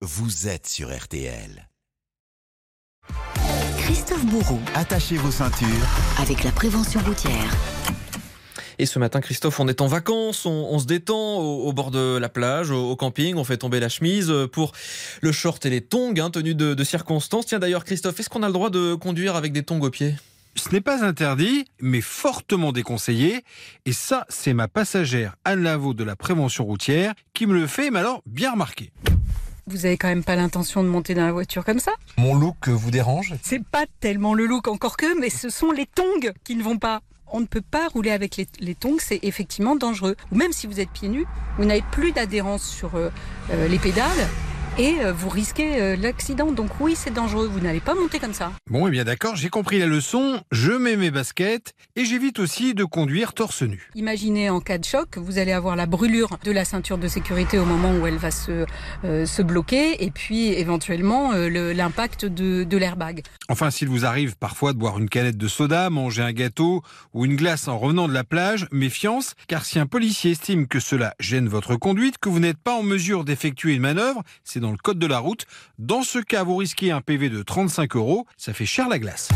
vous êtes sur RTL. Christophe Bourreau, Attachez vos ceintures. avec la prévention routière. Et ce matin, Christophe, on est en vacances, on, on se détend au, au bord de la plage, au, au camping, on fait tomber la chemise pour le short et les tongs, hein, tenue de, de circonstance. Tiens d'ailleurs, Christophe, est-ce qu'on a le droit de conduire avec des tongs aux pieds Ce n'est pas interdit, mais fortement déconseillé. Et ça, c'est ma passagère Anne Lavaux de la prévention routière qui me le fait, mais alors bien remarqué. Vous avez quand même pas l'intention de monter dans la voiture comme ça Mon look vous dérange C'est pas tellement le look encore que, mais ce sont les tongs qui ne vont pas. On ne peut pas rouler avec les, les tongs, c'est effectivement dangereux. Ou même si vous êtes pieds nus, vous n'avez plus d'adhérence sur euh, euh, les pédales et euh, vous risquez euh, l'accident. Donc oui, c'est dangereux. Vous n'allez pas monter comme ça. Bon, eh bien d'accord, j'ai compris la leçon, je mets mes baskets et j'évite aussi de conduire torse nu. Imaginez en cas de choc, vous allez avoir la brûlure de la ceinture de sécurité au moment où elle va se, euh, se bloquer et puis éventuellement euh, le- l'impact de, de l'airbag. Enfin, s'il vous arrive parfois de boire une canette de soda, manger un gâteau ou une glace en revenant de la plage, méfiance, car si un policier estime que cela gêne votre conduite, que vous n'êtes pas en mesure d'effectuer une manœuvre, c'est dans le code de la route, dans ce cas, vous risquez un PV de 35 euros, ça fait cher la glace.